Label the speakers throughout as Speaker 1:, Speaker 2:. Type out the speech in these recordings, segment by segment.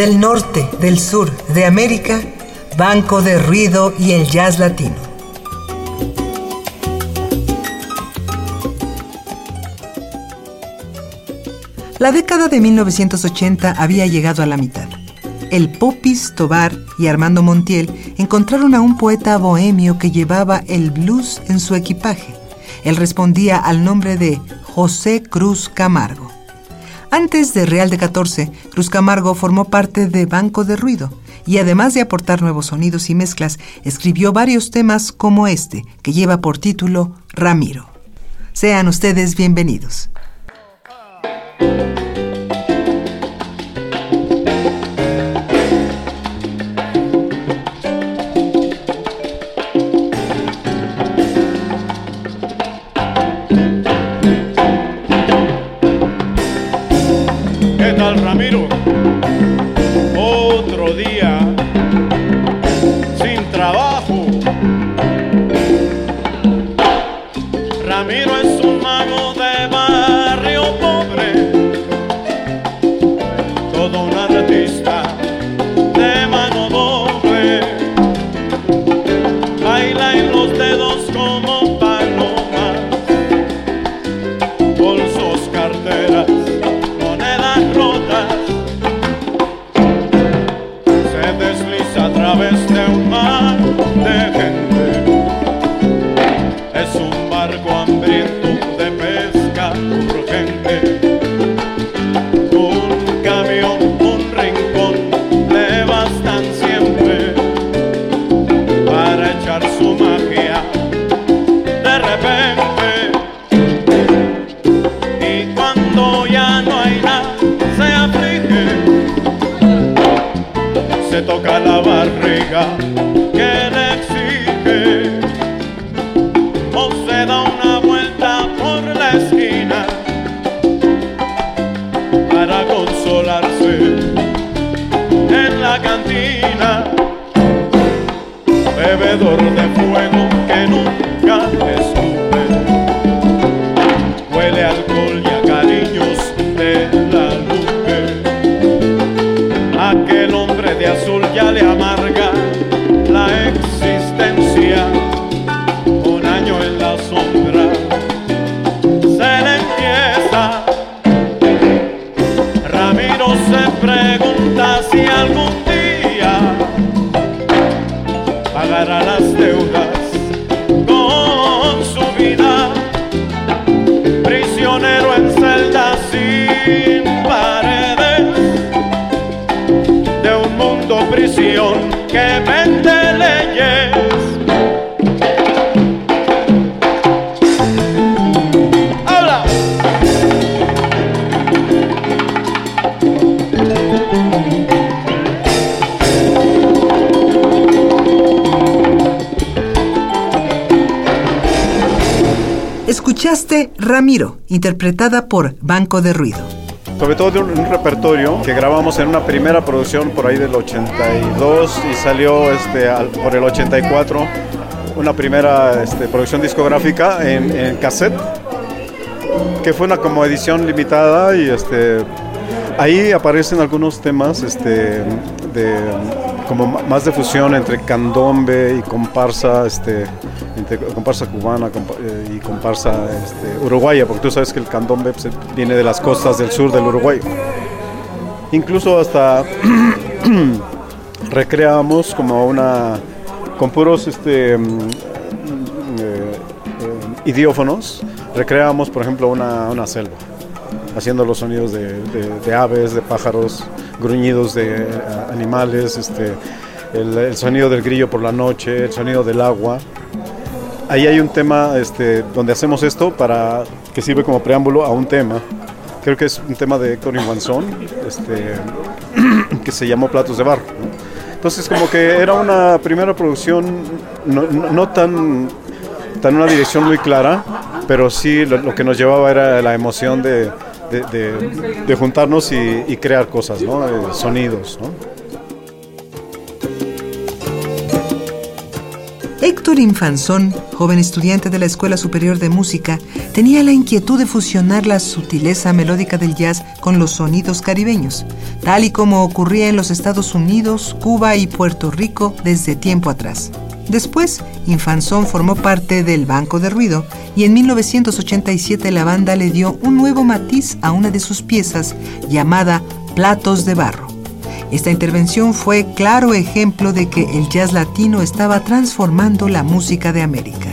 Speaker 1: Del norte, del sur, de América, Banco de Ruido y el Jazz Latino. La década de 1980 había llegado a la mitad. El Popis Tobar y Armando Montiel encontraron a un poeta bohemio que llevaba el blues en su equipaje. Él respondía al nombre de José Cruz Camargo. Antes de Real de 14, Cruz Camargo formó parte de Banco de Ruido y además de aportar nuevos sonidos y mezclas, escribió varios temas como este, que lleva por título Ramiro. Sean ustedes bienvenidos. Escuchaste Interpretada por Banco de Ruido.
Speaker 2: Sobre todo de un, repertorio que grabamos en una primera producción por ahí del 82 y salió este, por el 84 una primera este, producción discográfica en, cassette que fue una como edición limitada y este ahí aparecen algunos temas este de como más de fusión entre candombe y comparsa este comparsa cubana eh, y comparsa este, uruguaya, porque tú sabes que el candombe pues, viene de las costas del sur del Uruguay. Incluso hasta recreamos como una, con puros este, mm, eh, eh, idiófonos, recreamos por ejemplo una, selva, haciendo los sonidos de, aves, de pájaros, gruñidos de animales, este, el, sonido del grillo por la noche, el sonido del agua ahí hay un tema este, donde hacemos esto para que sirve como preámbulo a un tema creo que es un tema de Héctor Infanzón, este, que se llamó Platos de Barro. Entonces como que era una primera producción no, tan, tan una dirección muy clara, pero sí lo, que nos llevaba era la emoción de, de, juntarnos y, crear cosas, ¿no? Eh, sonidos.
Speaker 3: Héctor Infanzón, joven estudiante de la Escuela Superior de Música, tenía la inquietud de fusionar la sutileza melódica del jazz con los sonidos caribeños, tal y como ocurría en los Estados Unidos, Cuba y Puerto Rico desde tiempo atrás. Después, Infanzón formó parte del Banco de Ruido y en 1987 la banda le dio un nuevo matiz a una de sus piezas llamada Platos de Barro. Esta intervención fue claro ejemplo de que el jazz latino estaba transformando la música de América.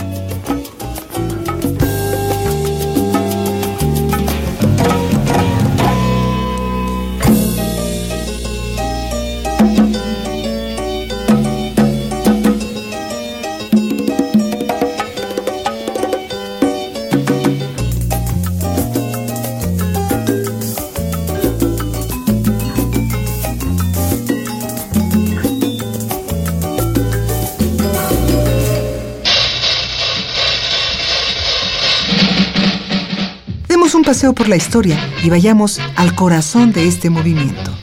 Speaker 3: Paseo por la historia y vayamos al corazón de este movimiento.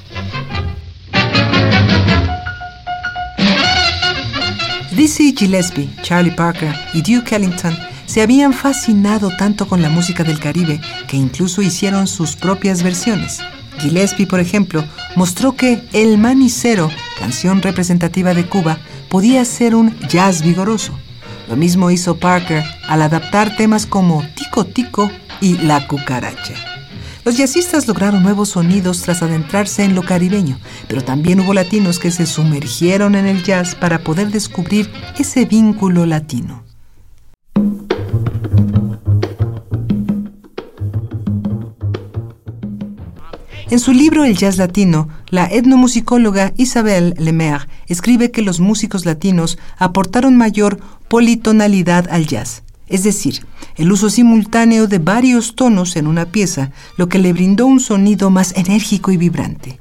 Speaker 3: Dizzy Gillespie, Charlie Parker y Duke Ellington se habían fascinado tanto con la música del Caribe que incluso hicieron sus propias versiones. Gillespie, por ejemplo, mostró que El Manicero, canción representativa de Cuba, podía ser un jazz vigoroso. Lo mismo hizo Parker al adaptar temas como Tico Tico y La Cucaracha. Los jazzistas lograron nuevos sonidos tras adentrarse en lo caribeño, pero también hubo latinos que se sumergieron en el jazz para poder descubrir ese vínculo latino. En su libro El Jazz Latino, la etnomusicóloga Isabel Lemaire escribe que los músicos latinos aportaron mayor politonalidad al jazz, es decir, el uso simultáneo de varios tonos en una pieza, lo que le brindó un sonido más enérgico y vibrante.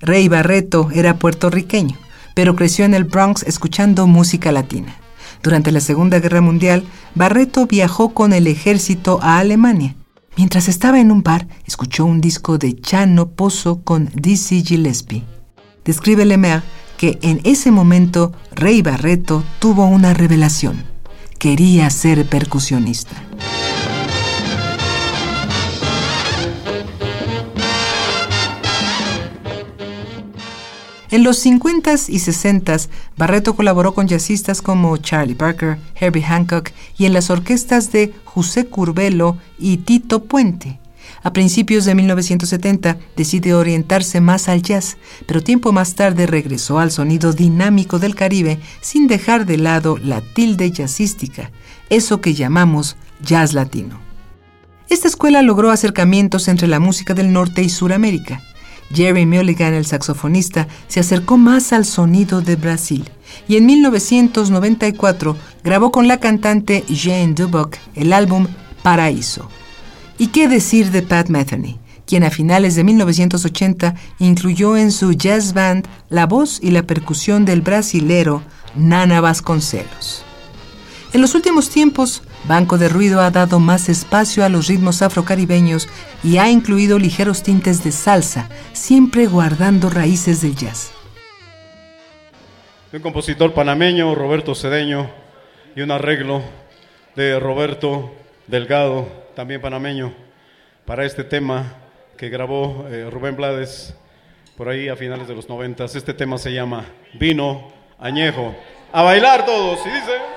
Speaker 3: Rey Barreto era puertorriqueño, pero creció en el Bronx escuchando música latina. Durante la Segunda Guerra Mundial, Barreto viajó con el ejército a Alemania. Mientras estaba en un bar, escuchó un disco de Chano Pozo con Dizzy Gillespie. Describe Lemaire que en ese momento Rey Barreto tuvo una revelación quería ser percusionista. En los 50s y 60s, Barreto colaboró con jazzistas como Charlie Parker, Herbie Hancock y en las orquestas de José Curbelo y Tito Puente. A principios de 1970 decide orientarse más al jazz, pero tiempo más tarde regresó al sonido dinámico del Caribe sin dejar de lado la tilde jazzística, eso que llamamos jazz latino. Esta escuela logró acercamientos entre la música del norte y Suramérica. Jerry Mulligan, el saxofonista, se acercó más al sonido de Brasil y en 1994 grabó con la cantante Jane Duboc el álbum Paraíso. ¿Y qué decir de Pat Metheny, quien a finales de 1980 incluyó en su jazz band la voz y la percusión del brasilero Nana Vasconcelos? En los últimos tiempos, Banco de Ruido ha dado más espacio a los ritmos afrocaribeños y ha incluido ligeros tintes de salsa, siempre guardando raíces del jazz.
Speaker 2: Un compositor panameño, Roberto Cedeño, y un arreglo de Roberto Delgado, también panameño, para este tema que grabó eh, Rubén Blades por ahí a finales de los noventas. Este tema se llama Vino Añejo. A bailar todos, y dice...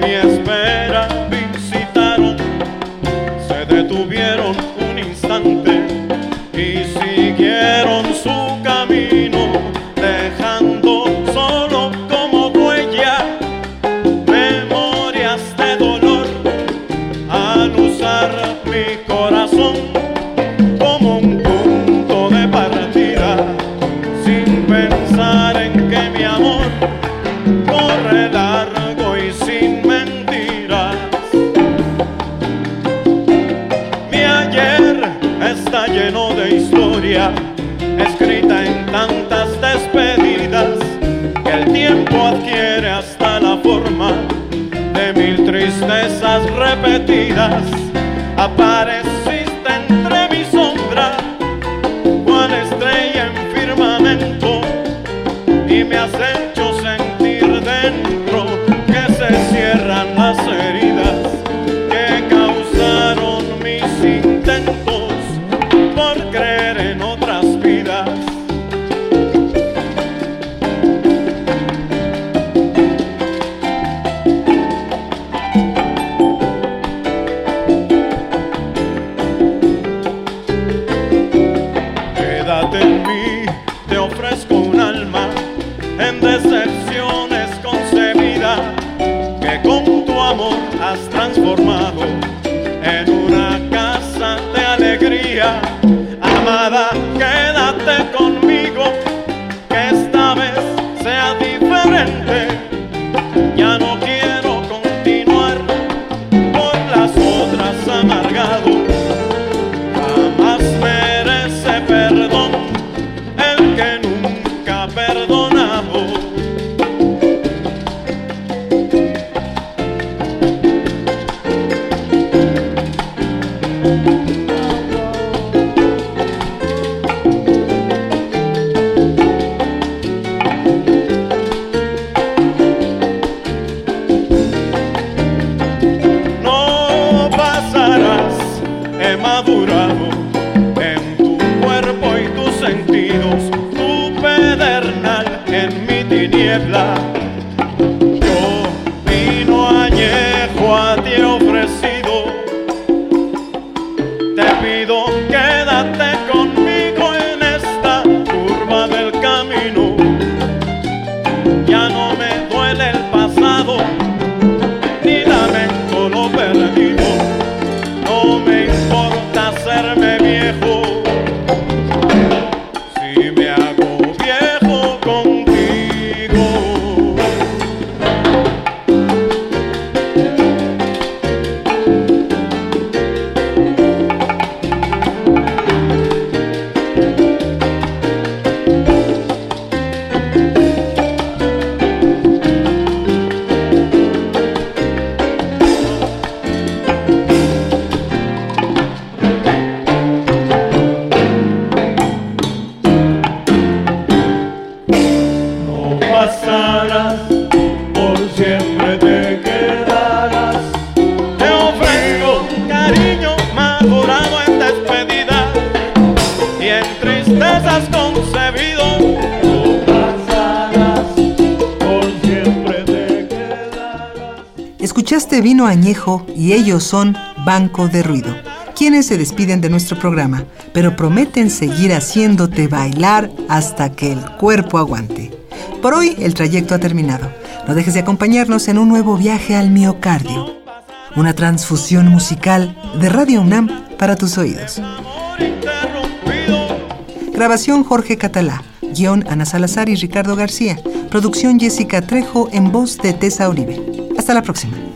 Speaker 2: mi espera visitaron, se
Speaker 1: detuvieron un instante y siguieron su camino, dejando solo como huella memorias de dolor. Al usar mi corazón como un punto de partida, sin pensar en que mi amor corre la Apareciste entre mi sombra, cual estrella en firmamento, y me has en decepciones concebida que con tu amor has transformado en una casa de alegría. Amada, quédate conmigo, que esta vez sea diferente. Ya no quiero continuar por las otras amargado. Pasado en tristezas concebido.
Speaker 3: Escuchaste Vino Añejo y ellos son Banco de Ruido, quienes se despiden de nuestro programa, pero prometen seguir haciéndote bailar hasta que el cuerpo aguante. Por hoy el trayecto ha terminado. No dejes de acompañarnos en un nuevo viaje al miocardio, una transfusión musical de Radio UNAM para tus oídos. Grabación Jorge Catalá, guion Ana Salazar y Ricardo García, producción Jessica Trejo en voz de Tessa Uribe. Hasta la próxima.